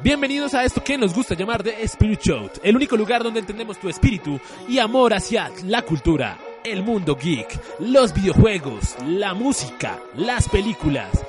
Bienvenidos a esto que nos gusta llamar de Spirit Show, el único lugar donde entendemos tu espíritu y amor hacia la cultura, el mundo geek, los videojuegos, la música, las películas,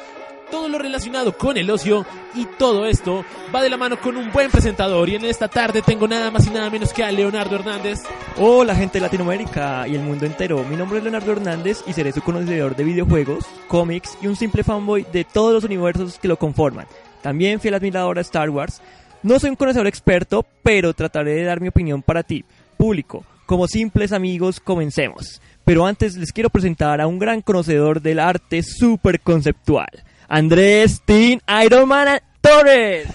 todo lo relacionado con el ocio y todo esto va de la mano con un buen presentador y en esta tarde tengo nada más y nada menos que a Leonardo Hernández. Hola gente de Latinoamérica y el mundo entero, mi nombre es Leonardo Hernández y seré su conocedor de videojuegos, cómics y un simple fanboy de todos los universos que lo conforman. También fiel admirador a Star Wars. No soy un conocedor experto, pero trataré de dar mi opinión para ti, público. Como simples amigos, comencemos. Pero antes les quiero presentar a un gran conocedor del arte súper conceptual. Andrés Tin Iron Man Torres.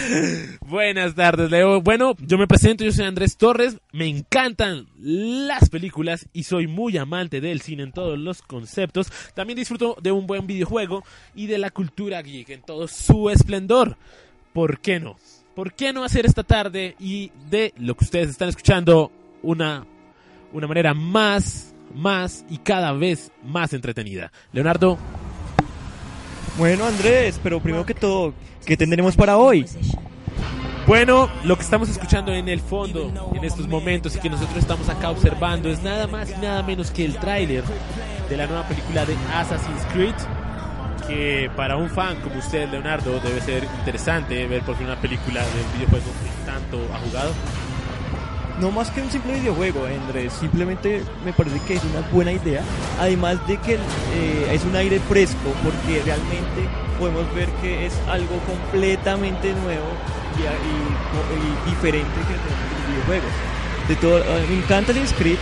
Buenas tardes, Leo. Bueno, yo me presento, yo soy Andrés Torres. Me encantan las películas y soy muy amante del cine en todos los conceptos. También disfruto de un buen videojuego y de la cultura geek en todo su esplendor. ¿Por qué no? ¿Por qué no hacer esta tarde y de lo que ustedes están escuchando una, una manera más, más y cada vez más entretenida? Leonardo, Bueno Andrés, pero primero que todo, ¿qué tendremos para hoy? Bueno, lo que estamos escuchando en el fondo en estos momentos y que nosotros estamos acá observando es nada más y nada menos que el tráiler de la nueva película de Assassin's Creed que para un fan como usted, Leonardo, debe ser interesante ver por fin una película del videojuego que tanto ha jugado. No más que un simple videojuego, Andrés. Simplemente me parece que es una buena idea. Además de que eh, es un aire fresco, porque realmente podemos ver que es algo completamente nuevo y, y- diferente que los videojuegos. De todo, eh, me encanta Assassin's Creed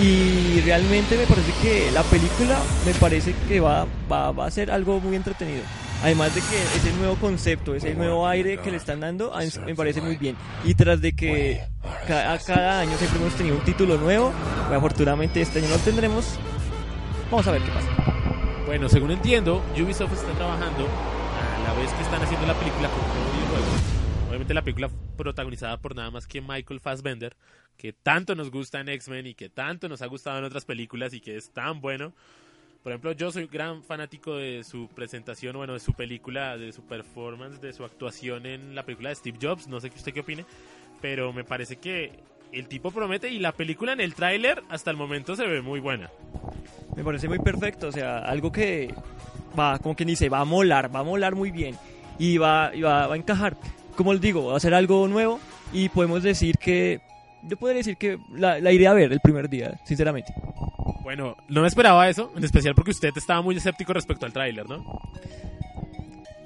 y realmente me parece que la película me parece que va, va, va a ser algo muy entretenido. Además de que ese nuevo concepto, ese nuevo aire que le están dando, me parece muy bien. Y tras de que ca- a cada año siempre hemos tenido un título nuevo, pues, afortunadamente este año no lo tendremos. Vamos a ver qué pasa. Bueno, según entiendo, Ubisoft está trabajando a la vez que están haciendo la película con un nuevo videojuego. Obviamente la película protagonizada por nada más que Michael Fassbender, que tanto nos gusta en X-Men y que tanto nos ha gustado en otras películas y que es tan bueno. Por ejemplo, yo soy gran fanático de su presentación, bueno, de su película, de su performance, de su actuación en la película de Steve Jobs. No sé qué usted qué opine, pero me parece que el tipo promete y la película en el tráiler hasta el momento se ve muy buena. Me parece muy perfecto, o sea, algo que va, como quien dice, va a molar, va a molar muy bien y va, y va, va a encajar. Como les digo, va a ser algo nuevo y podemos decir que, yo podría decir que la, la iré a ver el primer día, sinceramente. Bueno, no me esperaba eso, en especial porque usted estaba muy escéptico respecto al tráiler, ¿no?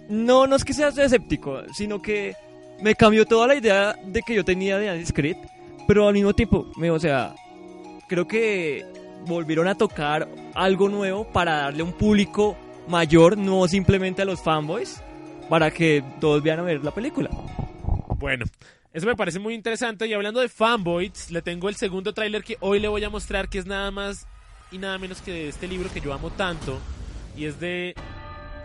No, no es que seas escéptico, sino que me cambió toda la idea de que yo tenía de Assassin's Creed, pero al mismo tiempo, me, o sea, creo que volvieron a tocar algo nuevo para darle un público mayor, no simplemente a los fanboys, para que todos vayan a ver la película. Bueno, eso me parece muy interesante y hablando de fanboys, le tengo el segundo tráiler que hoy le voy a mostrar que es nada más y nada menos que de este libro que yo amo tanto y es de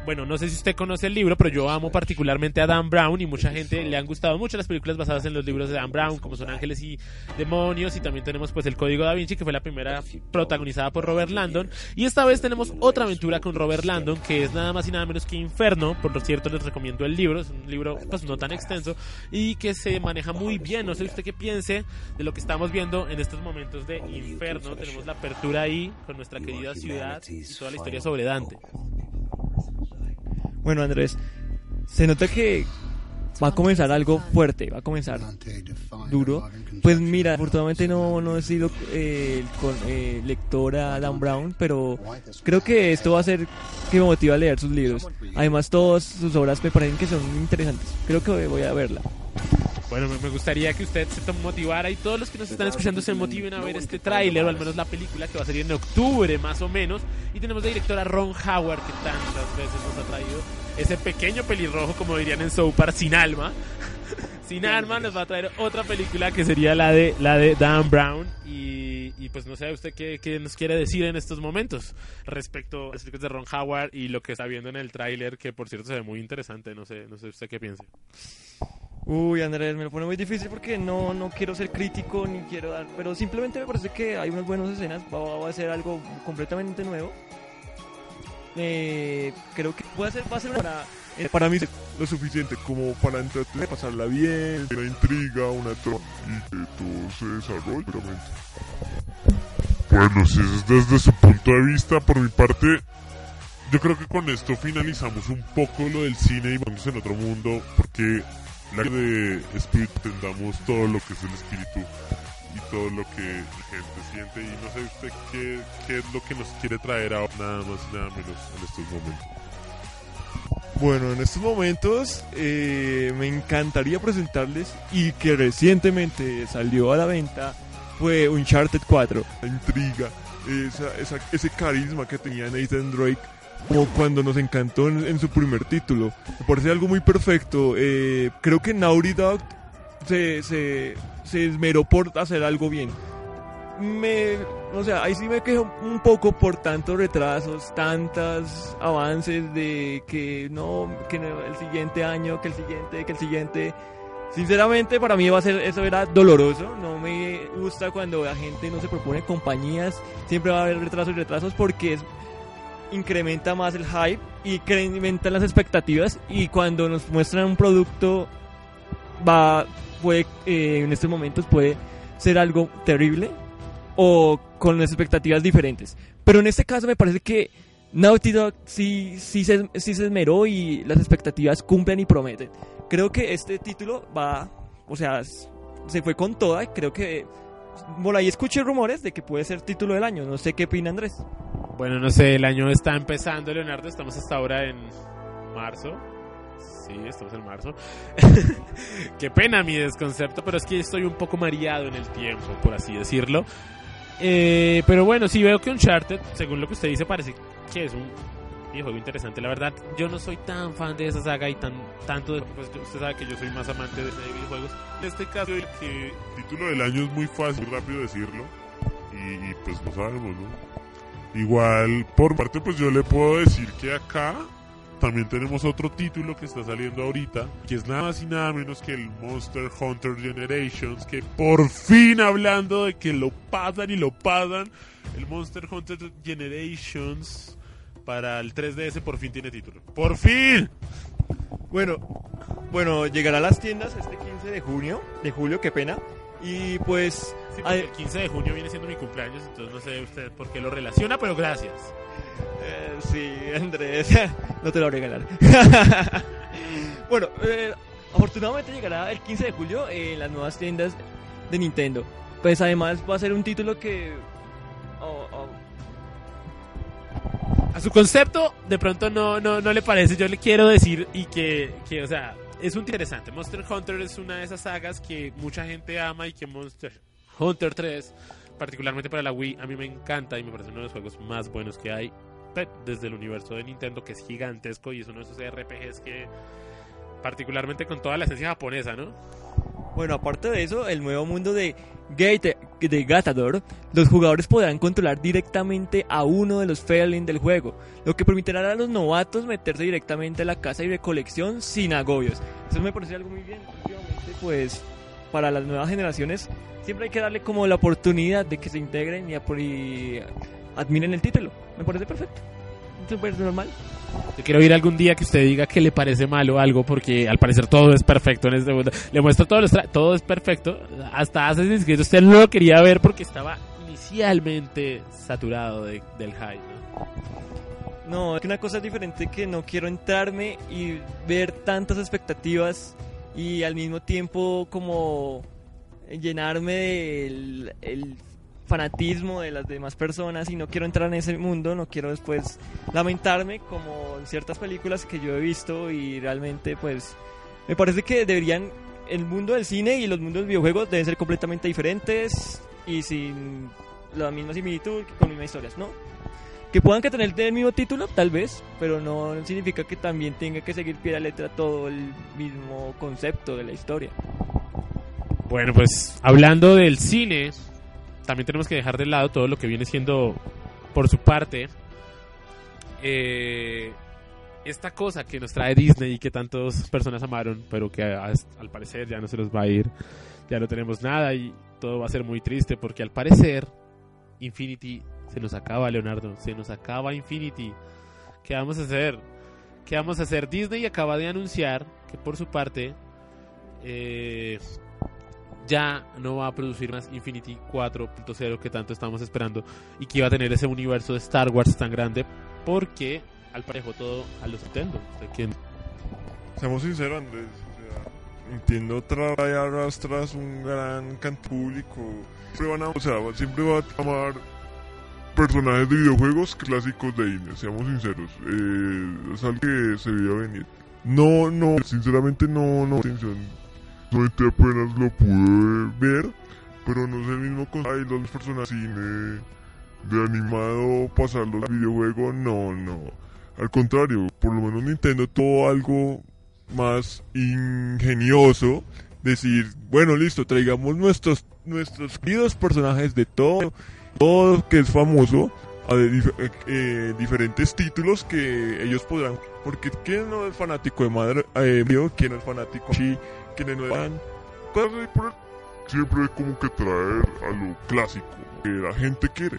bueno, no sé si usted conoce el libro, pero yo amo particularmente a Dan Brown y mucha gente le han gustado mucho las películas basadas en los libros de Dan Brown, como son Ángeles y Demonios, y también tenemos pues El Código Da Vinci, que fue la primera protagonizada por Robert Landon, y esta vez tenemos otra aventura con Robert Landon, que es nada más y nada menos que Inferno, por lo cierto les recomiendo el libro, es un libro pues no tan extenso y que se maneja muy bien, no sé usted qué piense de lo que estamos viendo en estos momentos de Inferno, tenemos la apertura ahí con nuestra querida ciudad y toda la historia sobre Dante. Bueno, Andrés, se nota que va a comenzar algo fuerte, va a comenzar duro. Pues mira, afortunadamente no, no he sido eh, con, eh, lectora Dan Brown, pero creo que esto va a ser que me motiva a leer sus libros. Además, todas sus obras me parecen que son interesantes. Creo que voy a verla. Bueno, me gustaría que usted se motivara y todos los que nos están escuchando se motiven a ver este tráiler o al menos la película que va a salir en octubre más o menos. Y tenemos de director a Ron Howard que tantas veces nos ha traído ese pequeño pelirrojo, como dirían en South Park, sin alma. sin alma nos va a traer otra película que sería la de la de Dan Brown y, y pues no sé usted qué, qué nos quiere decir en estos momentos respecto a las películas de Ron Howard y lo que está viendo en el tráiler que por cierto se ve muy interesante, no sé, no sé usted qué piense. Uy, Andrés, me lo pone muy difícil porque no, no quiero ser crítico ni quiero dar, pero simplemente me parece que hay unas buenas escenas, va, a ser algo completamente nuevo. eh, creo que puede ser, va a ser para, eh, para mí lo suficiente como para entretener, pasarla bien, una intriga, una trama y que todo se desarrolle. Bueno, si es desde su punto de vista, por mi parte, yo creo que con esto finalizamos un poco lo del cine y vamos en otro mundo, porque la de Spirit entendamos todo lo que es el espíritu y todo lo que la gente siente y no sé usted qué, qué es lo que nos quiere traer ahora nada más y nada menos en estos momentos. Bueno, en estos momentos eh, me encantaría presentarles y que recientemente salió a la venta fue Uncharted 4. La intriga, esa, esa, ese carisma que tenía Nathan Drake como cuando nos encantó en, su primer título. Me parece algo muy perfecto. Eh, creo que Naughty se, se, se esmeró por hacer algo bien. Me, o sea, ahí sí me quejo un poco por tantos retrasos, tantos avances de que no, que el siguiente año, que el siguiente, que el siguiente. Sinceramente, para mí va a ser, eso era doloroso. No me gusta cuando la gente no se propone compañías. Siempre va a haber retrasos y retrasos porque es incrementa más el hype y incrementa las expectativas y cuando nos muestran un producto va puede eh, en estos momentos puede ser algo terrible o con las expectativas diferentes. Pero en este caso me parece que Naughty Dog sí, sí, se, sí se esmeró y las expectativas cumplen y prometen. Creo que este título va o sea se fue con toda y creo que por ahí escuché rumores de que puede ser título del año no sé qué opina Andrés bueno, no sé, el año está empezando, Leonardo. Estamos hasta ahora en marzo. Sí, estamos en marzo. Qué pena mi desconcepto, pero es que estoy un poco mareado en el tiempo, por así decirlo. Eh, pero bueno, sí veo que Uncharted, según lo que usted dice, parece que es un videojuego interesante. La verdad, yo no soy tan fan de esa saga y tan tanto de, pues, usted sabe que yo soy más amante de, videojuegos. En este caso, el título del año es muy fácil, muy rápido decirlo. Y, y pues no sabemos, ¿no? Igual, por parte, pues yo le puedo decir que acá también tenemos otro título que está saliendo ahorita, que es nada más y nada menos que el Monster Hunter Generations, que por fin hablando de que lo pasan y lo pasan, el Monster Hunter Generations para el 3DS por fin tiene título. ¡Por fin! Bueno, bueno, llegará a las tiendas este 15 de junio, de julio, qué pena. Y pues... el 15 de junio viene siendo mi cumpleaños, entonces no sé usted por qué lo relaciona, pero gracias. Eh, sí, Andrés, no te lo voy a regalar. bueno, eh, afortunadamente llegará el 15 de julio en las nuevas tiendas de Nintendo. Pues además va a ser un título que... A su concepto, de pronto no, no, no le parece. Yo le quiero decir y que, que o sea, es interesante. Monster Hunter es una de esas sagas que mucha gente ama y que Monster Hunter 3, particularmente para la Wii, a mí me encanta y me parece uno de los juegos más buenos que hay desde el universo de Nintendo, que es gigantesco y es uno de esos RPGs que, particularmente con toda la esencia japonesa, ¿no? Bueno, aparte de eso, el nuevo mundo de Gate de Gatador, los jugadores podrán controlar directamente a uno de los Fairlings del juego, lo que permitirá a los novatos meterse directamente a la casa y recolección sin agobios. Eso me parece algo muy bien. Últimamente, pues, para las nuevas generaciones, siempre hay que darle como la oportunidad de que se integren y, y admiren el título. Me parece perfecto. Súper normal. Yo quiero ir algún día que usted diga que le parece malo algo, porque al parecer todo es perfecto en este mundo. Le muestro todo, todo es perfecto. Hasta Assassin's Creed usted no lo quería ver porque estaba inicialmente saturado del hype. ¿no? es que una cosa diferente que no quiero entrarme y ver tantas expectativas y al mismo tiempo como llenarme del el fanatismo de las demás personas y no quiero entrar en ese mundo, no quiero después lamentarme como en ciertas películas que yo he visto y realmente pues me parece que deberían el mundo del cine y los mundos de videojuegos deben ser completamente diferentes y sin la misma similitud con mismas historias, ¿no? Que puedan que tener el mismo título, tal vez, pero no significa que también tenga que seguir pie a letra todo el mismo concepto de la historia. Bueno, pues hablando del cine, también tenemos que dejar de lado todo lo que viene siendo, por su parte, eh, esta cosa que nos trae Disney y que tantas personas amaron, pero que al parecer ya no se los va a ir, ya no tenemos nada y todo va a ser muy triste porque al parecer Infinity se nos acaba, Leonardo, se nos acaba Infinity. ¿Qué vamos a hacer? ¿Qué vamos a hacer? Disney acaba de anunciar que por su parte eh, ya no va a producir más Infinity 4.0 que tanto estamos esperando y que iba a tener ese universo de Star Wars tan grande porque al parejo todo a los Nintendo. Seamos sinceros, Andrés. O sea, Nintendo trae arrastras un gran canto público. Siempre van a, o sea, siempre va a tomar personajes de videojuegos clásicos de Disney. Seamos sinceros. Eh, es algo que se veía venir. No, no, sinceramente no, no, atención. Solamente apenas lo pude ver, pero no es el mismo con ay, los personajes de de animado pasarlos al videojuego, no, no. Al contrario, por lo menos Nintendo tuvo algo más ingenioso. Decir, bueno, listo, traigamos nuestros, nuestros queridos personajes de todo, todo que es famoso, a eh, eh, diferentes títulos que ellos podrán. Porque ¿quién no es fanático de Madre eh? ¿Quién no es fanático de ¿Quién no es el- Siempre hay como que traer a lo clásico que la gente quiere.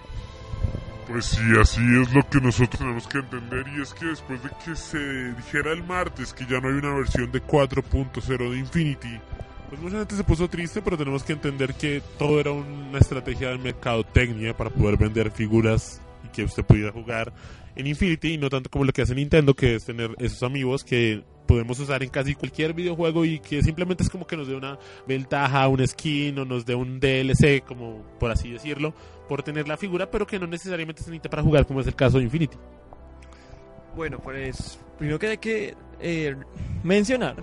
Pues sí, así es lo que nosotros tenemos que entender y es que después de que se dijera el martes que ya no hay una versión de 4.0 de Infinity, Pues mucha gente se puso triste, pero tenemos que entender que todo era una estrategia de mercadotecnia para poder vender figuras y que usted pudiera jugar en Infinity y no tanto como lo que hace Nintendo, que es tener esos amigos que podemos usar en casi cualquier videojuego y que simplemente es como que nos dé una ventaja, un skin o nos dé un DLC, como por así decirlo, por tener la figura, pero que no necesariamente se necesita para jugar, como es el caso de Infinity. Bueno, pues primero que hay que eh, mencionar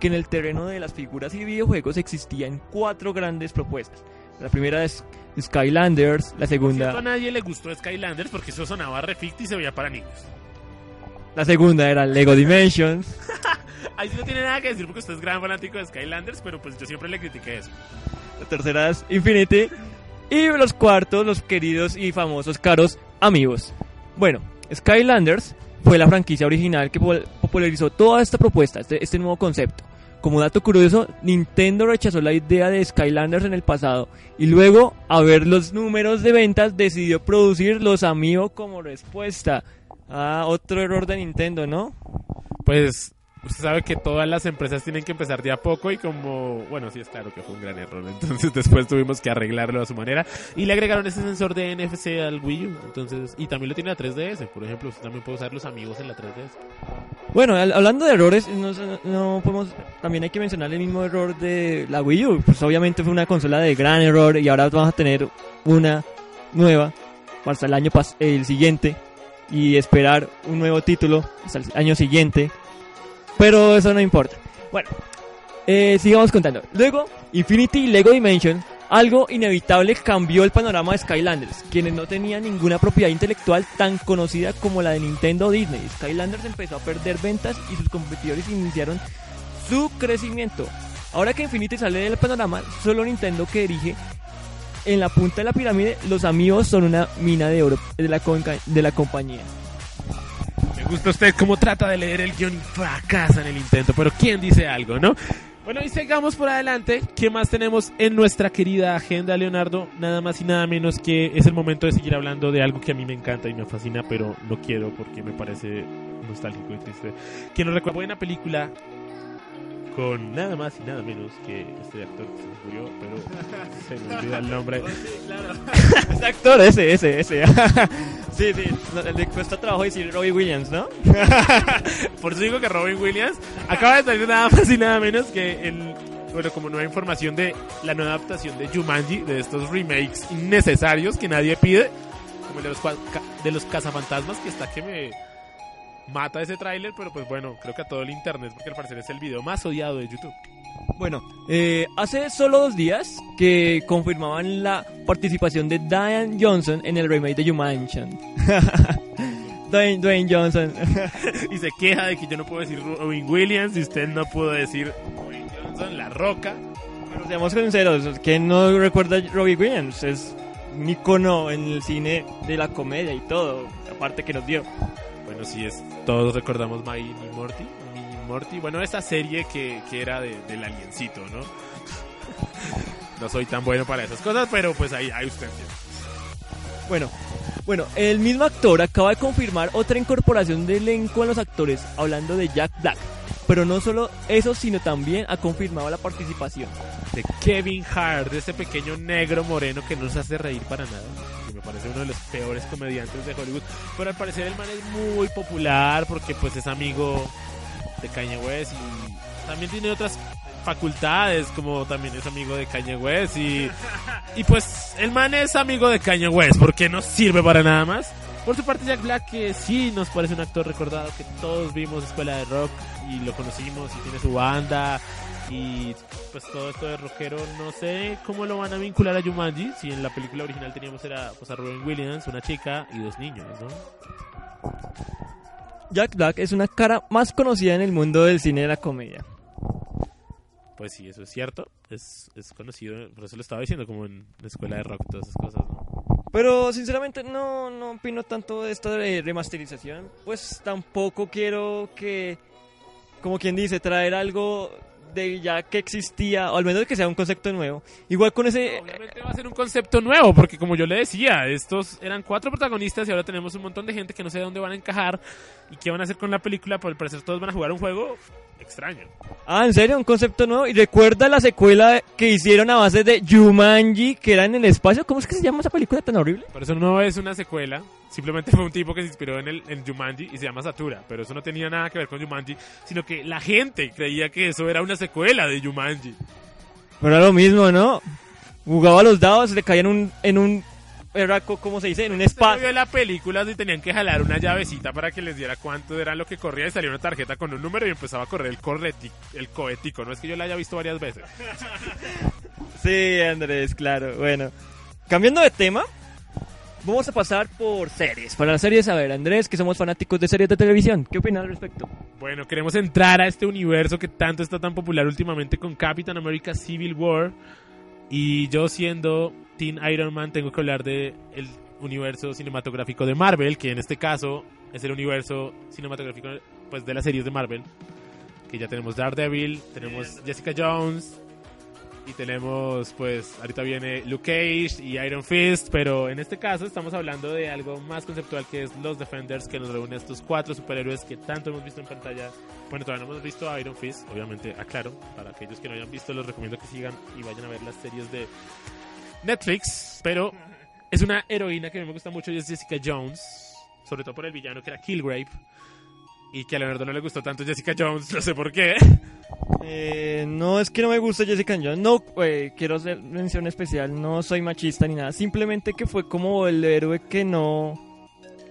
que en el terreno de las figuras y videojuegos existían cuatro grandes propuestas. La primera es Skylanders, la Cierto, a segunda, nadie le gustó Skylanders porque eso sonaba reficti y se veía para niños. la segunda era Lego Dimensions, Ahí sí no tiene nada que decir porque usted es gran fanático de Skylanders, pero pues yo siempre le critiqué eso. la tercera es Infinity y los cuartos, los queridos y famosos caros amigos. Bueno, Skylanders fue la franquicia original que popularizó toda esta propuesta, este, este nuevo concepto. Como dato curioso, Nintendo rechazó la idea de Skylanders en el pasado y luego, a ver los números de ventas, decidió producir los amigos como respuesta. Ah, otro error de Nintendo, ¿no? Pues usted sabe que todas las empresas tienen que empezar de a poco y como, bueno, sí es claro que fue un gran error, entonces después tuvimos que arreglarlo a su manera y le agregaron ese sensor de NFC al Wii U, entonces, y también lo tiene la 3DS, por ejemplo, usted también puede usar los amigos en la 3DS. Bueno, hablando de errores, no, no podemos, también hay que mencionar el mismo error de la Wii U. Pues obviamente fue una consola de gran error y ahora vamos a tener una nueva hasta el año pas el siguiente y esperar un nuevo título hasta el año siguiente. Pero eso no importa. Bueno, eh, sigamos contando. Luego, Infinity Lego Dimension, algo inevitable cambió el panorama de Skylanders, quienes no tenían ninguna propiedad intelectual tan conocida como la de Nintendo o Disney. Skylanders empezó a perder ventas y sus competidores iniciaron su crecimiento. Ahora que Infinity sale del panorama, solo Nintendo que dirige en la punta de la pirámide, los amigos son una mina de oro de la, de la compañía. Gusta usted cómo trata de leer el guion y fracasa en el intento, pero ¿quién dice algo, no? Bueno, y sigamos por adelante. ¿Qué más tenemos en nuestra querida agenda, Leonardo? Nada más y nada menos que es el momento de seguir hablando de algo que a mí me encanta y me fascina, pero no quiero porque me parece nostálgico y triste. Que nos recuerda buena película con nada más y nada menos que este actor que se nos murió, pero se me olvida el nombre. Ese actor, ese, ese, ese. sí, sí, le cuesta trabajo decir Robbie Williams, ¿no? Por eso digo que Robin Williams acaba de salir nada más y nada menos que el. Bueno, como nueva información de la nueva adaptación de Jumanji, de estos remakes innecesarios que nadie pide, como el de los, de los cazafantasmas, que está que me mata ese tráiler, pero pues bueno, creo que a todo el internet, porque al parecer es el video más odiado de YouTube. Bueno, eh, hace solo dos días que confirmaban la participación de Diane Johnson en el remake de Jumanji. Dwayne, Dwayne Johnson. Y se queja de que yo no puedo decir Robin Williams y usted no pudo decir Robin Johnson, La Roca. Pero seamos sinceros, ¿quién no recuerda a Robbie Williams? Es un icono en el cine de la comedia y todo, aparte que nos dio. Bueno, sí, es, todos recordamos My y Morty. Y Morty. Bueno, esa serie que, que era de- del aliencito, ¿no? No soy tan bueno para esas cosas, pero pues ahí, ahí usted entiende. Bueno, Bueno, el mismo actor acaba de confirmar otra incorporación de elenco en los actores, hablando de Jack Black. Pero no solo eso, sino también ha confirmado la participación. De Kevin Hart, de ese pequeño negro moreno que no nos hace reír para nada. Me parece uno de los peores comediantes de Hollywood. Pero al parecer el man es muy popular porque pues es amigo de Kanye West y también tiene otras facultades, como también es amigo de Kanye West y, y pues el man es amigo de Kanye West porque no sirve para nada más. Por su parte Jack Black que sí nos parece un actor recordado que todos vimos Escuela de Rock y lo conocimos y tiene su banda y pues todo esto de rockero no sé cómo lo van a vincular a Jumanji si en la película original teníamos era pues a Robin Williams, una chica y dos niños, ¿no? Jack Black es una cara más conocida en el mundo del cine de la comedia. Pues sí, eso es cierto. Es, es conocido, por eso lo estaba diciendo, como en la escuela de rock, todas esas cosas, ¿no? Pero sinceramente no, no opino tanto de esta de remasterización. Pues tampoco quiero que, como quien dice, traer algo de ya que existía, o al menos que sea un concepto nuevo. Igual con ese... Va a ser un concepto nuevo, porque como yo le decía, estos eran cuatro protagonistas y ahora tenemos un montón de gente que no sé de dónde van a encajar y qué van a hacer con la película, por el parecer todos van a jugar un juego extraño. Ah, ¿en serio? ¿Un concepto nuevo? ¿Y recuerda la secuela que hicieron a base de Jumanji, que era en el espacio? ¿Cómo es que se llama esa película tan horrible? Por eso no es una secuela, simplemente fue un tipo que se inspiró en, el, en Jumanji y se llama Satura, pero eso no tenía nada que ver con Jumanji, sino que la gente creía que eso era una secuela de Jumanji. Pero era lo mismo, ¿no? Jugaba los dados, le caían en un, en un era co- como se dice, en un espacio. vio la película donde tenían que jalar una llavecita para que les diera cuánto era lo que corría y salía una tarjeta con un número y empezaba a correr el, correti- el cohetico. No es que yo la haya visto varias veces. Sí, Andrés, claro. Bueno, cambiando de tema, vamos a pasar por series. Para las series, a ver, Andrés, que somos fanáticos de series de televisión, ¿qué opinas al respecto? Bueno, queremos entrar a este universo que tanto está tan popular últimamente con Captain America Civil War. Y yo siendo Teen Iron Man tengo que hablar de el universo cinematográfico de Marvel, que en este caso es el universo cinematográfico pues de las series de Marvel. Que ya tenemos Daredevil, tenemos Jessica Jones y tenemos pues ahorita viene Luke Cage y Iron Fist, pero en este caso estamos hablando de algo más conceptual que es los Defenders que nos reúne a estos cuatro superhéroes que tanto hemos visto en pantalla. Bueno, todavía no hemos visto a Iron Fist, obviamente, aclaro, para aquellos que no hayan visto los recomiendo que sigan y vayan a ver las series de Netflix, pero es una heroína que a mí me gusta mucho y es Jessica Jones, sobre todo por el villano que era Killgrave. Y que a Leonardo no le gustó tanto Jessica Jones, no sé por qué. Eh, no es que no me guste Jessica Jones, no, eh, quiero hacer mención especial, no soy machista ni nada, simplemente que fue como el héroe que no,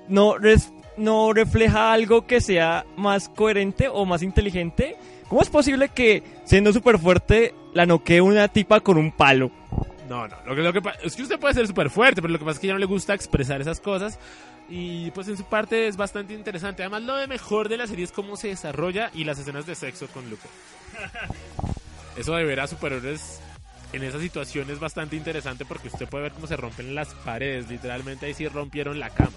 no, res- no refleja algo que sea más coherente o más inteligente. ¿Cómo es posible que siendo súper fuerte la noquee una tipa con un palo? No, no, lo que, lo que es que usted puede ser súper fuerte, pero lo que pasa es que ya no le gusta expresar esas cosas. Y pues en su parte es bastante interesante. Además, lo de mejor de la serie es cómo se desarrolla y las escenas de sexo con Luke. Eso de ver a superhéroes en esa situación es bastante interesante porque usted puede ver cómo se rompen las paredes. Literalmente ahí sí rompieron la cama.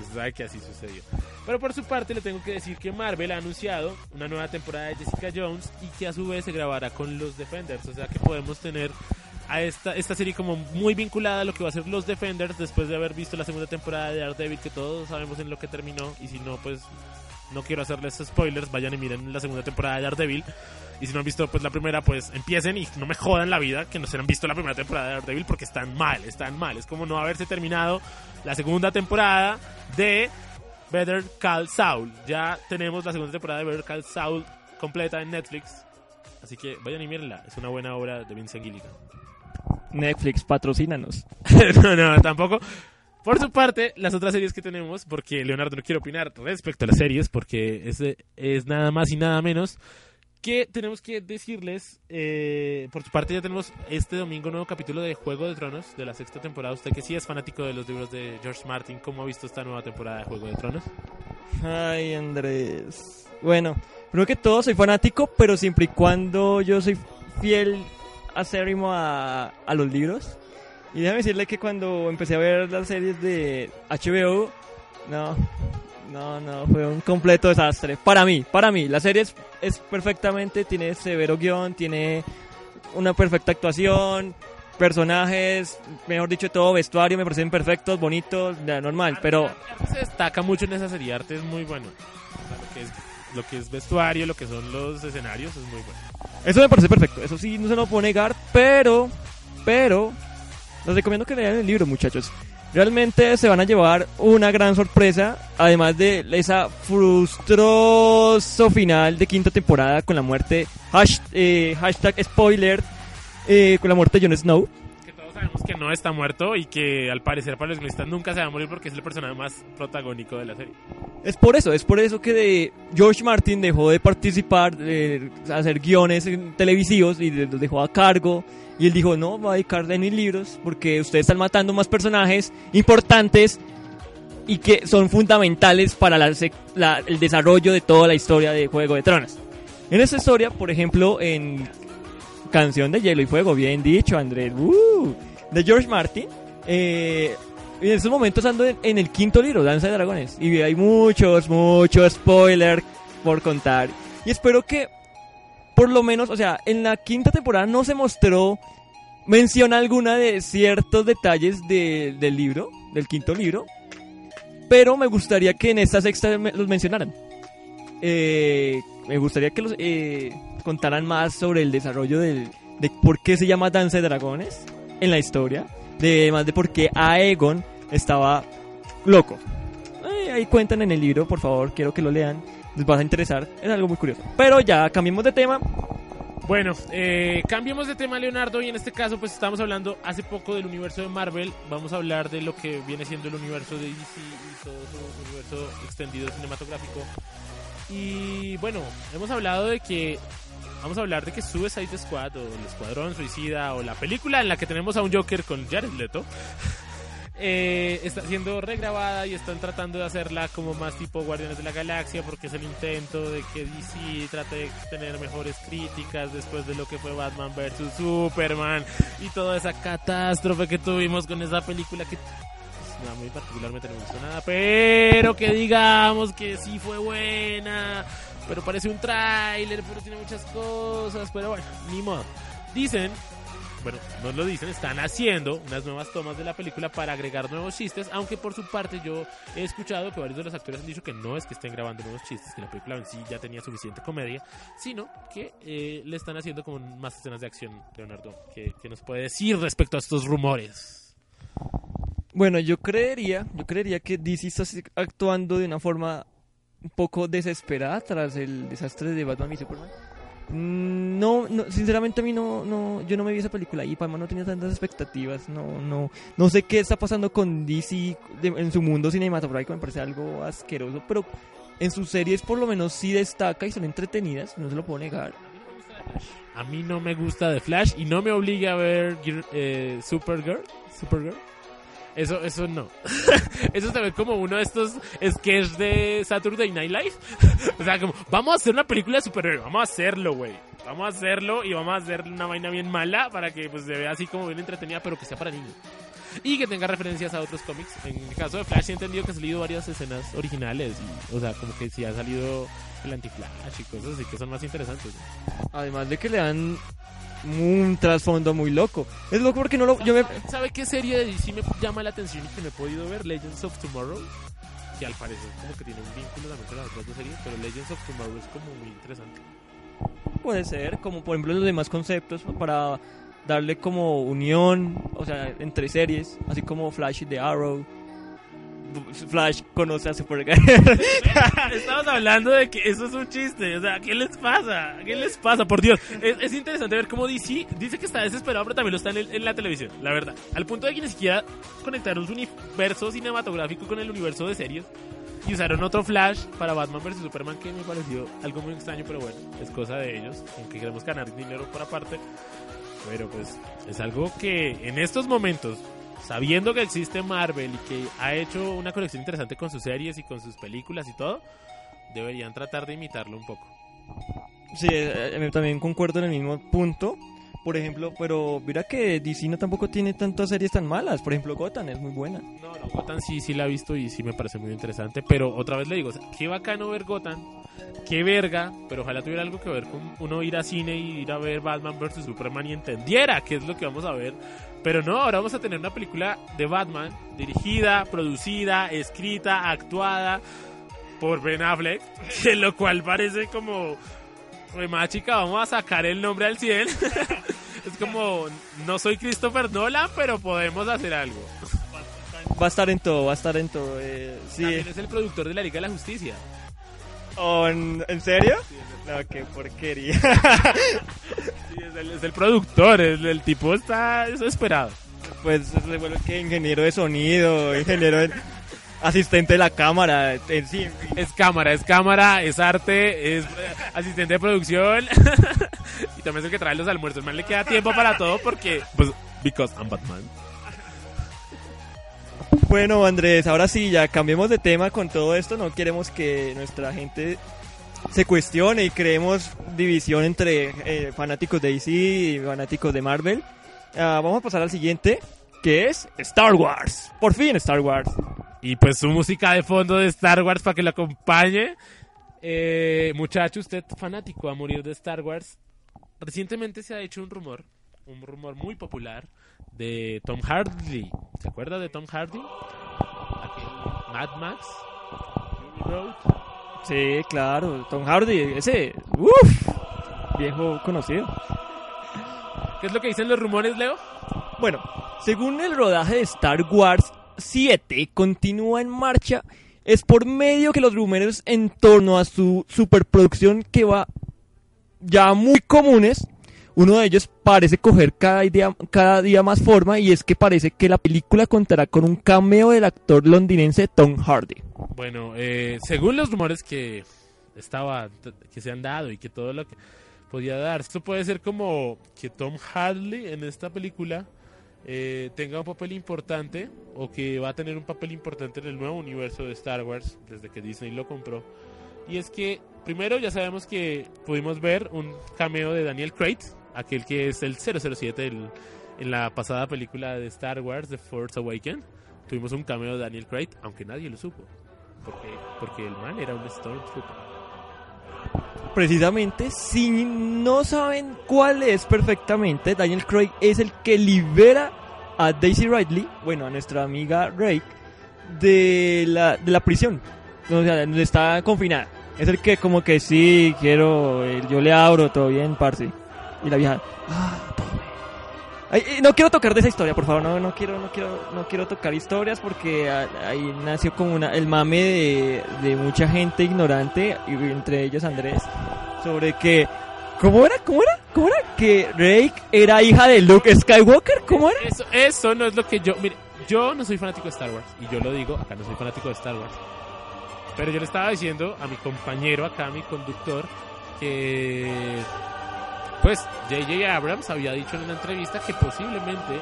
Usted sabe que así sucedió. Pero por su parte le tengo que decir que Marvel ha anunciado una nueva temporada de Jessica Jones y que a su vez se grabará con los Defenders. O sea que podemos tener a esta, esta serie como muy vinculada a lo que va a ser los Defenders después de haber visto la segunda temporada de Daredevil que todos sabemos en lo que terminó y si no pues no quiero hacerles spoilers, vayan y miren la segunda temporada de Daredevil y si no han visto pues la primera pues empiecen y no me jodan la vida que no se han visto la primera temporada de Daredevil porque están mal, están mal, es como no haberse terminado la segunda temporada de Better Call Saul. Ya tenemos la segunda temporada de Better Call Saul completa en Netflix. Así que vayan y mírenla. Es una buena obra de Vincent Gilligan. Netflix, patrocínanos. no, no, tampoco. Por su parte, las otras series que tenemos, porque Leonardo no quiere opinar respecto a las series, porque es, es nada más y nada menos que tenemos que decirles, eh, por su parte ya tenemos este domingo un nuevo capítulo de Juego de Tronos de la sexta temporada. Usted que sí es fanático de los libros de George Martin, ¿cómo ha visto esta nueva temporada de Juego de Tronos? Ay, Andrés. Bueno, primero que todo soy fanático, pero siempre y cuando yo soy fiel acérrimo a, a los libros. Y déjame decirle que cuando empecé a ver las series de HBO, no, no, no, fue un completo desastre. Para mí, para mí, la serie es, es perfectamente, tiene severo guion, tiene una perfecta actuación, personajes, mejor dicho, todo vestuario me parecen perfectos, bonitos, ya, normal, pero Arte se destaca mucho en esa serie, arte es muy bueno. Que es, lo que es vestuario, lo que son los escenarios es muy bueno. eso me parece perfecto. Eso sí, no se lo puedo negar, pero, pero, les recomiendo que lean el libro, muchachos. Realmente se van a llevar una gran sorpresa, además de esa frustroso final de quinta temporada con la muerte, eh, hashtag spoiler, eh, con la muerte de Jon Snow. Sabemos que no está muerto y que al parecer los guionistas nunca se va a morir porque es el personaje más protagónico de la serie. Es por eso, es por eso que de George Martin dejó de participar, de hacer guiones televisivos y de- los dejó a cargo. Y él dijo, no, voy a dedicarle a mis libros porque ustedes están matando más personajes importantes y que son fundamentales para la la- el desarrollo de toda la historia de Juego de Tronos. En esta historia, por ejemplo, en Canción de Hielo y Fuego, bien dicho, Andrés, ¡uh! De George Martin, eh, en estos momentos ando en, el quinto libro, Danza de Dragones, y hay muchos, muchos spoilers por contar. Y espero que, por lo menos, o sea, en la quinta temporada no se mostró mención alguna de ciertos detalles de- del libro, del quinto libro, pero me gustaría que en esta sexta los mencionaran. Eh, me gustaría que los eh, contaran más sobre el desarrollo del, de por qué se llama Danza de Dragones en la historia, de más de por qué Aegon estaba loco. Eh, ahí cuentan en el libro, por favor, quiero que lo lean, les va a interesar, es algo muy curioso. Pero ya cambiemos de tema. Bueno, eh, cambiemos de tema, Leonardo, y en este caso, pues estamos hablando hace poco del universo de Marvel. Vamos a hablar de lo que viene siendo el universo de DC y todo su universo extendido cinematográfico. Y bueno, hemos hablado de que. Vamos a hablar de que Suicide Squad o el Escuadrón Suicida o la película en la que tenemos a un Joker con Jared Leto. eh, está siendo regrabada y están tratando de hacerla como más tipo Guardianes de la Galaxia porque es el intento de que DC trate de tener mejores críticas después de lo que fue Batman vs Superman y toda esa catástrofe que tuvimos con esa película que a mí particularmente no me gustó nada, pero que digamos que sí fue buena, pero parece un tráiler, pero tiene muchas cosas, pero bueno, ni modo. Dicen bueno, no lo dicen, están haciendo unas nuevas tomas de la película para agregar nuevos chistes, aunque por su parte yo he escuchado que varios de los actores han dicho que no es que estén grabando nuevos chistes, que la película en sí ya tenía suficiente comedia, sino que eh, le están haciendo como más escenas de acción, Leonardo. ¿Qué, qué nos puede decir respecto a estos rumores? Bueno, yo creería, yo creería que DC está actuando de una forma un poco desesperada tras el desastre de Batman y Superman. Mm, No, no, sinceramente a mí no, no, yo no me vi esa película y Palma no tenía tantas expectativas, no, no, no sé qué está pasando con DC en su mundo cinematográfico, me parece algo asqueroso, pero en sus series por lo menos sí destaca y son entretenidas, no se lo puedo negar. A mí no me gusta The Flash y no me obliga a ver eh, Supergirl. Supergirl. Eso, eso no. eso se ve como uno de estos sketches de Saturday Night Live. o sea, como, vamos a hacer una película de superhéroe, vamos a hacerlo, güey. Vamos a hacerlo y vamos a hacer una vaina bien mala para que pues, se vea así como bien entretenida, pero que sea para niños. Y que tenga referencias a otros cómics. En el caso de Flash he entendido que han salido varias escenas originales. Y, o sea, como que sí ha salido el anti-Flash y cosas así que son más interesantes. Además de que le dan un trasfondo muy loco. Es loco porque no lo, yo me, ¿Sabe, qué serie de DC me llama la atención y que me he podido ver? Legends of Tomorrow. Que al parecer como que tiene un vínculo también con las otras dos series, pero Legends of Tomorrow es como muy interesante. Puede ser, como por ejemplo los demás conceptos para darle como unión, o sea, entre series, así como Flash y The Arrow. Flash conoce a Supergirl. Estamos hablando de que eso es un chiste, o sea, ¿qué les pasa? ¿Qué les pasa? Por Dios, es, es interesante ver cómo DC dice que está desesperado, pero también lo está en, el- en la televisión, la verdad. Al punto de que ni siquiera conectaron su universo cinematográfico con el universo de series y usaron otro Flash para Batman vs Superman que me pareció algo muy extraño, pero bueno, es cosa de ellos, aunque queremos ganar dinero por aparte. Pero pues es algo que en estos momentos, sabiendo que existe Marvel y que ha hecho una colección interesante con sus series y con sus películas y todo, deberían tratar de imitarlo un poco. sí, eh, eh, también concuerdo en el mismo punto. Por ejemplo, pero mira que DC no tampoco tiene tantas series tan malas. Por ejemplo, Gotham es muy buena. No, no, Gotham sí, sí la he visto y sí me parece muy interesante, pero otra vez le digo, o sea, qué bacano ver Gotham qué verga, pero ojalá tuviera algo que ver con uno ir a cine y ir a ver Batman vs. Superman y entendiera qué es lo que vamos a ver. Pero no, ahora vamos a tener una película de Batman dirigida, producida, escrita, actuada por Ben Affleck, que lo cual parece como, más chica, vamos a sacar el nombre al 100. es como, no soy Christopher Nolan, pero podemos hacer algo. Va a estar en todo, va a estar en todo. Eh, sí. También es el productor de la Liga de la Justicia. ¿En, ¿En serio? No, qué porquería. Sí, es, el, es el productor, el, el tipo está desesperado. pues se vuelve que ingeniero de sonido, ingeniero de- asistente de la cámara, en sí. Es cámara, es cámara, es arte, es eh, asistente de producción y también es el que trae los almuerzos. Man, le queda tiempo para todo porque, pues, because I'm Batman. Bueno, Andrés, ahora sí, ya cambiemos de tema con todo esto. No queremos que nuestra gente se cuestione y creemos división entre eh, fanáticos de DC y fanáticos de Marvel. Ah, vamos a pasar al siguiente, que es Star Wars. Por fin Star Wars. Y pues su música de fondo de Star Wars para que lo acompañe. Eh, muchacho, usted fanático a morir de Star Wars. Recientemente se ha hecho un rumor, un rumor muy popular de Tom Hardy. ¿Se acuerda de Tom Hardy? Aquel Mad Max. Fury Road. Sí, claro, Tom Hardy, ese, uff, viejo conocido. ¿Qué es lo que dicen los rumores, Leo? Bueno, según el rodaje de Star Wars 7 continúa en marcha, es por medio que los rumores en torno a su superproducción que va ya muy comunes, uno de ellos parece coger cada día, cada día más forma y es que parece que la película contará con un cameo del actor londinense Tom Hardy. Bueno, eh, según los rumores que estaba, que se han dado y que todo lo que podía dar, esto puede ser como que Tom Hardy en esta película eh, tenga un papel importante o que va a tener un papel importante en el nuevo universo de Star Wars desde que Disney lo compró. Y es que primero ya sabemos que pudimos ver un cameo de Daniel Craig, aquel que es el 007 del- en la pasada película de Star Wars, The Force Awakens. Tuvimos un cameo de Daniel Craig, aunque nadie lo supo. Porque, porque el man era un Stormtrooper. Precisamente, si no saben cuál es perfectamente, Daniel Craig es el que libera a Daisy Ridley, bueno, a nuestra amiga Rake, de la, de la prisión, donde está confinada. Es el que como que sí, quiero, eh, yo le abro, todo bien, parce. Y la vieja, ah, eh, no quiero tocar de esa historia, por favor, no, no quiero, no quiero, no quiero tocar historias porque ah, ahí nació como una, el mame de, de mucha gente ignorante, entre ellos Andrés, sobre que, ¿cómo era? ¿Cómo era? ¿Cómo era? Que Rake era hija de Luke Skywalker, ¿cómo era? Eso, eso no es lo que yo. Mire, yo no soy fanático de Star Wars. Y yo lo digo, acá no soy fanático de Star Wars. Pero yo le estaba diciendo a mi compañero acá, a mi conductor, que. Pues J.J. Abrams había dicho en una entrevista que posiblemente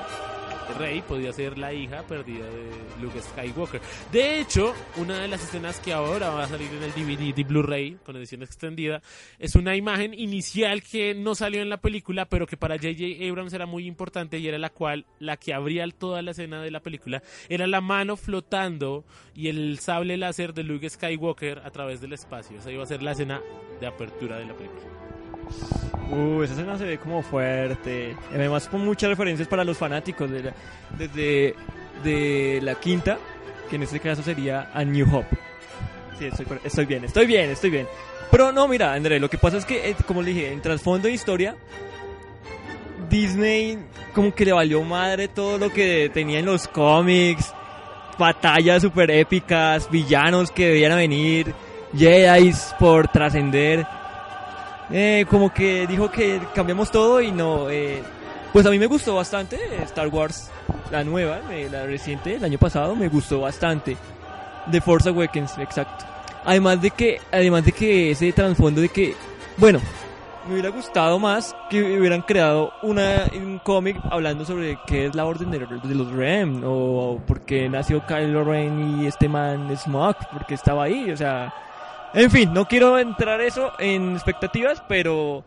Rey podía ser la hija perdida de Luke Skywalker. De hecho, una de las escenas que ahora va a salir en el DVD de Blu-ray con edición extendida es una imagen inicial que no salió en la película, pero que para J.J. Abrams era muy importante y era la cual la que abría toda la escena de la película era la mano flotando y el sable láser de Luke Skywalker a través del espacio. Esa iba a ser la escena de apertura de la película. Uh, esa escena se ve como fuerte. Además, con muchas referencias para los fanáticos. De la- desde de la quinta, que en este caso sería A New Hope. Sí, estoy, estoy bien, estoy bien, estoy bien. Pero no, mira, André, lo que pasa es que, eh, como le dije, en trasfondo de historia, Disney como que le valió madre todo lo que tenía en los cómics, batallas super épicas, villanos que debían venir, Jedi por trascender. Eh, como que dijo que cambiamos todo y no. eh, pues a mí me gustó bastante Star Wars, la nueva, eh, la reciente, el año pasado, me gustó bastante. The Force Awakens, exacto. Además de que, además de que ese trasfondo de que, bueno, me hubiera gustado más que hubieran creado una, un cómic hablando sobre qué es la orden de, los Rem o por qué nació Kylo Ren y este man Smoke, porque estaba ahí, o sea, en fin, no quiero entrar eso en expectativas, pero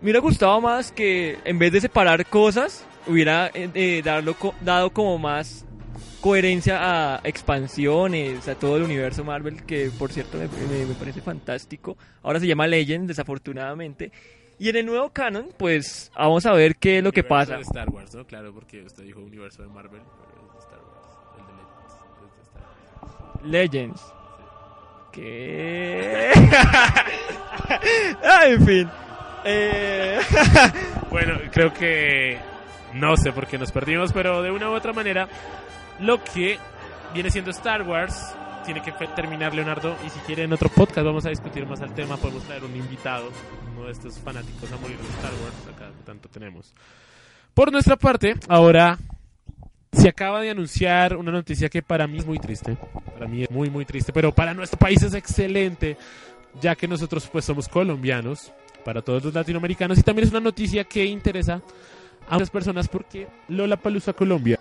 me hubiera gustado más que en vez de separar cosas, hubiera eh, eh, darlo co- dado como más coherencia a expansiones, a todo el universo Marvel, que por cierto me, me- me parece fantástico. Ahora se llama Legends, desafortunadamente. Y en el nuevo canon, pues vamos a ver qué es lo que pasa. de Star Wars, ¿no? Claro, porque usted dijo universo de Marvel, pero es de Star Wars. El de Legends es de Star Wars. Legends. ¿Qué? ah, en fin. Eh, Bueno, creo que no sé por qué nos perdimos, pero de una u otra manera, lo que viene siendo Star Wars tiene que terminar Leonardo. Y si quiere en otro podcast vamos a discutir más al tema, podemos traer un invitado, uno de estos fanáticos a morir de Star Wars, acá tanto tenemos. Por nuestra parte, ahora se acaba de anunciar una noticia que para mí es muy triste. Para mí es muy, muy triste, pero para nuestro país es excelente, ya que nosotros pues somos colombianos, para todos los latinoamericanos, y también es una noticia que interesa a muchas personas porque Lola Palusa Colombia.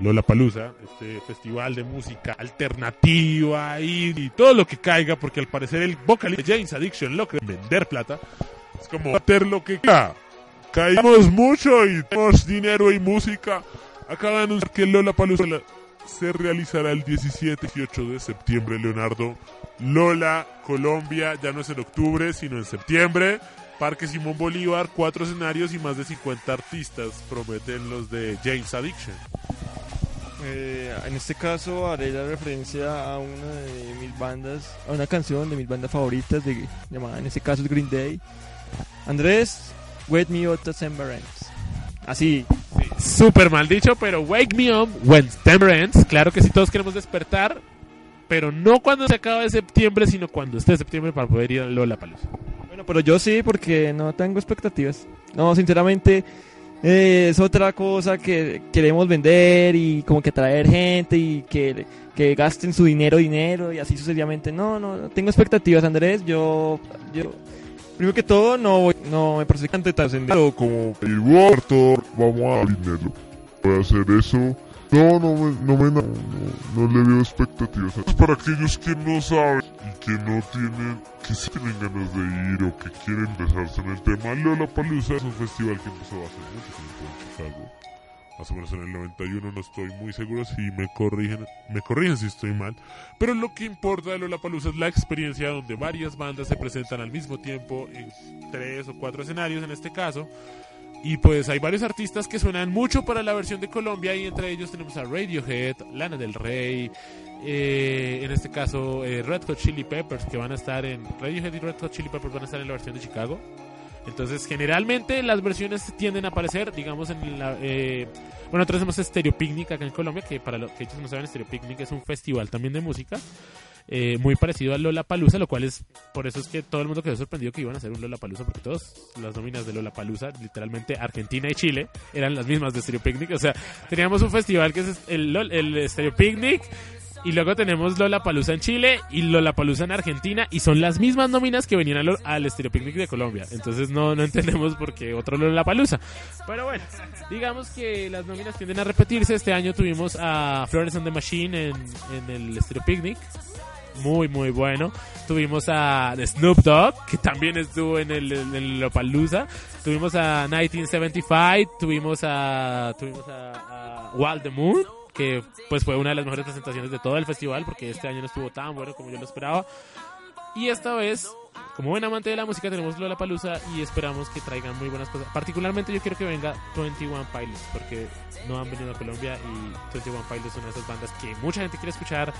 Lola Palusa, este festival de música alternativa y, todo lo que caiga, porque al parecer el vocalista James Addiction lo cree vender plata. Es como hacer lo que quiera. Caímos mucho y tenemos dinero y música. Acaba de anunciar que Lola Palusa se realizará el 17 y 18 de septiembre, Leonardo. Lola, Colombia, ya no es en octubre, sino en septiembre. Parque Simón Bolívar, cuatro escenarios y más de 50 artistas, prometen los de James Addiction. eh, en este caso haré la referencia a una de mis bandas, a una canción de mis bandas favoritas, de, llamada en este caso es Green Day. Andrés, Wake Me Up December Ends. Así, Súper mal dicho, pero Wake Me Up When September Ends. Claro que sí, todos queremos despertar, pero no cuando se acaba de septiembre, sino cuando esté septiembre para poder ir a Lola Palusa. Bueno, pero yo sí, porque no tengo expectativas. No, sinceramente, eh, es otra cosa que queremos vender y como que traer gente y que, que gasten su dinero, dinero y así sucesivamente. No, no, no tengo expectativas, Andrés. Yo, yo primero que todo, no, voy- no me parece tan trascendente. Como ir Wartor, vamos a dinero. Voy a hacer eso. No, no me, no me, no, no, le veo expectativas. Es para aquellos que no saben y que no tienen, que sí tienen ganas de ir o que quieren empezarse en el tema. Lollapalooza es un festival que empezó hace mucho tiempo en Chicago. Más o menos en el 91, no estoy muy seguro si me corrigen, me corrigen si estoy mal. Pero lo que importa de Lollapalooza es la experiencia donde varias bandas se presentan al mismo tiempo en tres o cuatro escenarios en este caso. Y pues hay varios artistas que suenan mucho para la versión de Colombia y entre ellos tenemos a Radiohead, Lana del Rey, eh, en este caso eh, Red Hot Chili Peppers que van a estar en Radiohead y Red Hot Chili Peppers van a estar en la versión de Chicago. Entonces generalmente las versiones tienden a aparecer, digamos en la... eh, bueno, nosotros hacemos Stereo Picnic acá en Colombia, que para los que ellos no saben, Stereo Picnic es un festival también de música. eh, muy parecido a Lola Palusa, lo cual es por eso es que todo el mundo quedó sorprendido que iban a hacer un Lola Palusa, porque todas las nóminas de Lola Palusa, literalmente Argentina y Chile, eran las mismas de Stereo Picnic. O sea, teníamos un festival que es el, el Stereo Picnic, y luego tenemos Lola Palusa en Chile y Lola Palusa en Argentina, y son las mismas nóminas que venían al, al Picnic de Colombia. Entonces no, no entendemos por qué otro Lola Palusa. Pero bueno, digamos que las nóminas tienden a repetirse. Este año tuvimos a Flores and the Machine en, en el Stereo Picnic muy muy bueno. Tuvimos a Snoop Dogg, que también estuvo en el, en el. Tuvimos a 1975, tuvimos a tuvimos a Wild the Moon, que pues fue una de las mejores presentaciones de todo el festival porque este año no estuvo tan bueno como yo lo esperaba. Y esta vez, como buen amante de la música, tenemos Lollapalooza y esperamos que traigan muy buenas cosas. Particularmente yo quiero que venga 21 Pilots porque no han venido a Colombia y 21 Pilots es una de esas bandas que mucha gente quiere escuchar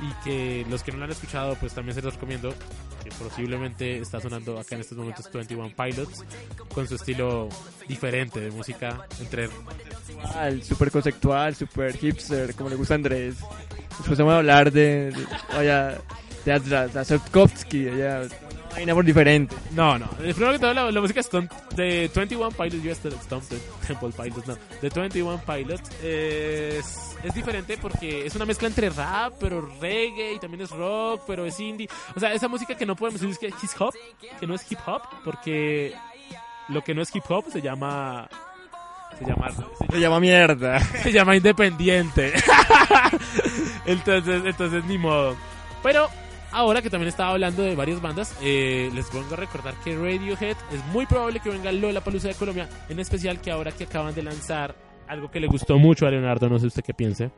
y que los que no lo han escuchado pues también se los recomiendo que posiblemente está sonando acá en estos momentos 21 Pilots con su estilo diferente de música entre super conceptual, super hipster, como le gusta a Andrés. Después vamos a hablar de, de, de, de, vaina por diferente. no no Eh, primero que todo la, la música Stunt de 21 Pilots yo de Temple Pilots no de 21 Pilots es, es diferente porque es una mezcla entre rap pero reggae y también es rock pero es indie o sea esa música que no podemos decir que es hip hop que no es hip hop porque lo que no es hip hop se llama se llama se Se llama mierda. se llama Independiente. entonces, entonces ni modo. Pero ahora que también estaba hablando de varias bandas, eh, les vengo a recordar que Radiohead es muy probable que venga Lola Palusa de Colombia, en especial que ahora que acaban de lanzar algo que le gustó mucho a Leonardo, no sé usted qué piense.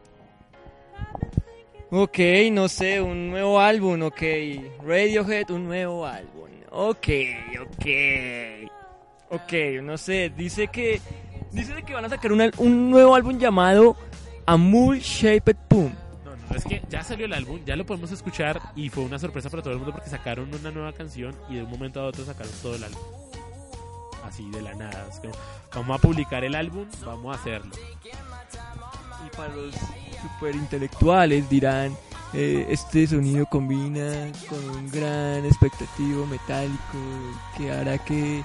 Ok, no sé, un nuevo álbum, ok. Radiohead, un nuevo álbum. Ok, ok. Ok, no sé, dice que. Dice que van a sacar un, un nuevo álbum llamado Amul Shaped Boom. Es que ya salió el álbum, ya lo podemos escuchar y fue una sorpresa para todo el mundo porque sacaron una nueva canción y de un momento a otro sacaron todo el álbum. Así de la nada. es vamos a publicar el álbum, vamos a hacerlo. Y para los super intelectuales dirán, eh, este sonido combina con un gran expectativo metálico que hará que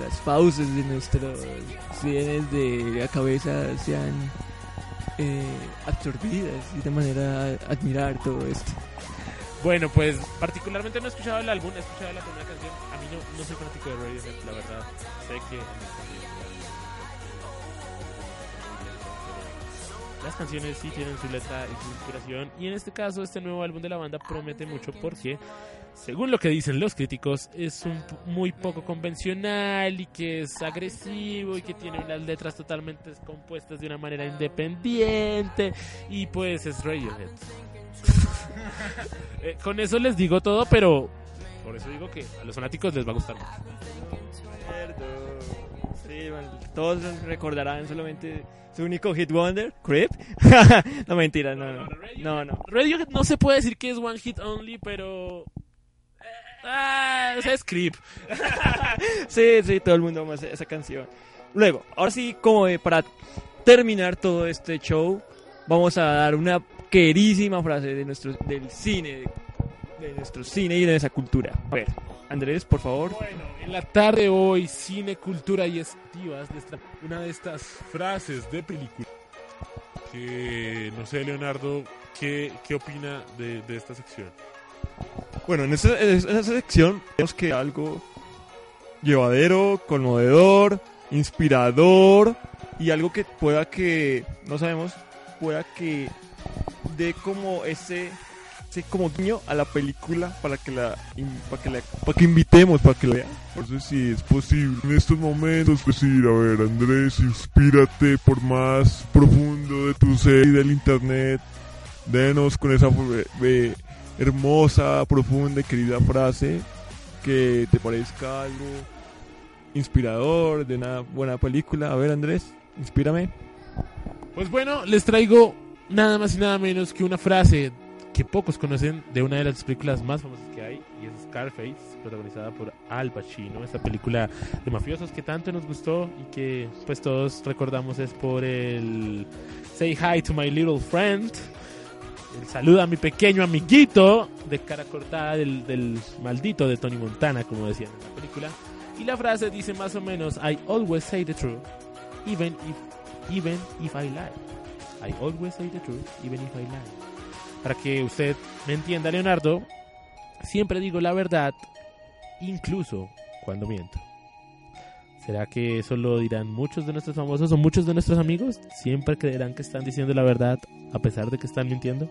las fauces de nuestros sienes de la cabeza sean eh, absorbidas y de manera a admirar todo esto. Bueno, pues particularmente no he escuchado el álbum, he escuchado la primera canción. A mí no, no soy fanático de Radiohead, la verdad. Sé que... Las canciones sí tienen su letra y su inspiración y en este caso este nuevo álbum de la banda promete mucho porque según lo que dicen los críticos es un muy poco convencional y que es agresivo y que tiene unas letras totalmente compuestas de una manera independiente y pues es Radiohead. Eh, con eso les digo todo, pero por eso digo que a los fanáticos les va a gustar mucho. Sí, todos recordarán solamente su único hit wonder, Creep. no mentira, no, no, no, no. Radiohead no se puede decir que es one hit only, pero ah, o sea, es creep. Sí, sí, todo el mundo ama esa, canción. Luego, ahora sí, como de- para terminar todo este show, vamos a dar una querísima frase de nuestro, del cine, de, nuestro cine y de nuestra cultura. A ver, Andrés, por favor. Bueno, en la tarde de hoy, cine, cultura y estivas, Una de estas frases de película que, no sé, Leonardo, ¿qué, qué opina de, de esta sección? Bueno, en esa, en esa sección vemos que algo llevadero, conmovedor, inspirador y algo que pueda que, no sabemos, pueda que dé como ese, ese como guiño a la película para que la, para que la, para que invitemos, para que la vean. No sé si es posible en estos momentos decir, a ver, Andrés, inspírate por más profundo de tu ser y del internet. Denos con esa eh, hermosa, profunda y querida frase que te parezca algo Inspirador de una buena película. A ver, Andrés, inspírame. Pues bueno, les traigo nada más y nada menos que una frase que pocos conocen de una de las películas más famosas que hay y es Scarface, protagonizada por Al Pacino, esta película de mafiosos que tanto nos gustó y que pues todos recordamos es por el Say Hi to My Little Friend, el saluda a mi pequeño amiguito de cara cortada del, del maldito de Tony Montana, como decían en la película. Y la frase dice más o menos, I always say the truth, even if, even if I lie. I always say the truth, even if I lie. Para que usted me entienda, Leonardo, siempre digo la verdad, incluso cuando miento. ¿Será que eso lo dirán muchos de nuestros famosos o muchos de nuestros amigos? ¿Siempre creerán que están diciendo la verdad a pesar de que están mintiendo?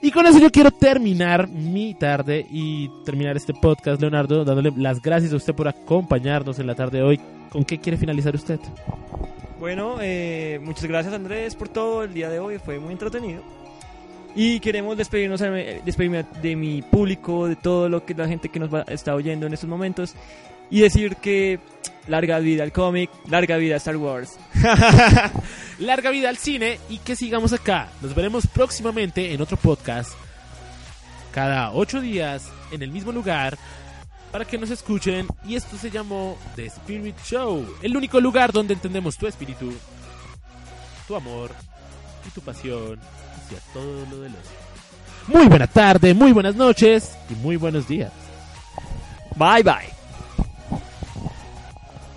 Y con eso yo quiero terminar mi tarde y terminar este podcast, Leonardo, dándole las gracias a usted por acompañarnos en la tarde de hoy. ¿Con qué quiere finalizar usted? Bueno, eh, muchas gracias Andrés por todo el día de hoy, fue muy entretenido. Y queremos despedirnos despedirme de mi público, de todo lo que la gente que nos va, está oyendo en estos momentos y decir que larga vida al cómic, larga vida a Star Wars. larga vida al cine y que sigamos acá. Nos veremos próximamente en otro podcast, cada ocho días, en el mismo lugar, para que nos escuchen. Y esto se llamó The Spirit Show, el único lugar donde entendemos tu espíritu, tu amor y tu pasión hacia todo lo del otro. Muy buena tarde, muy buenas noches y muy buenos días. Bye bye.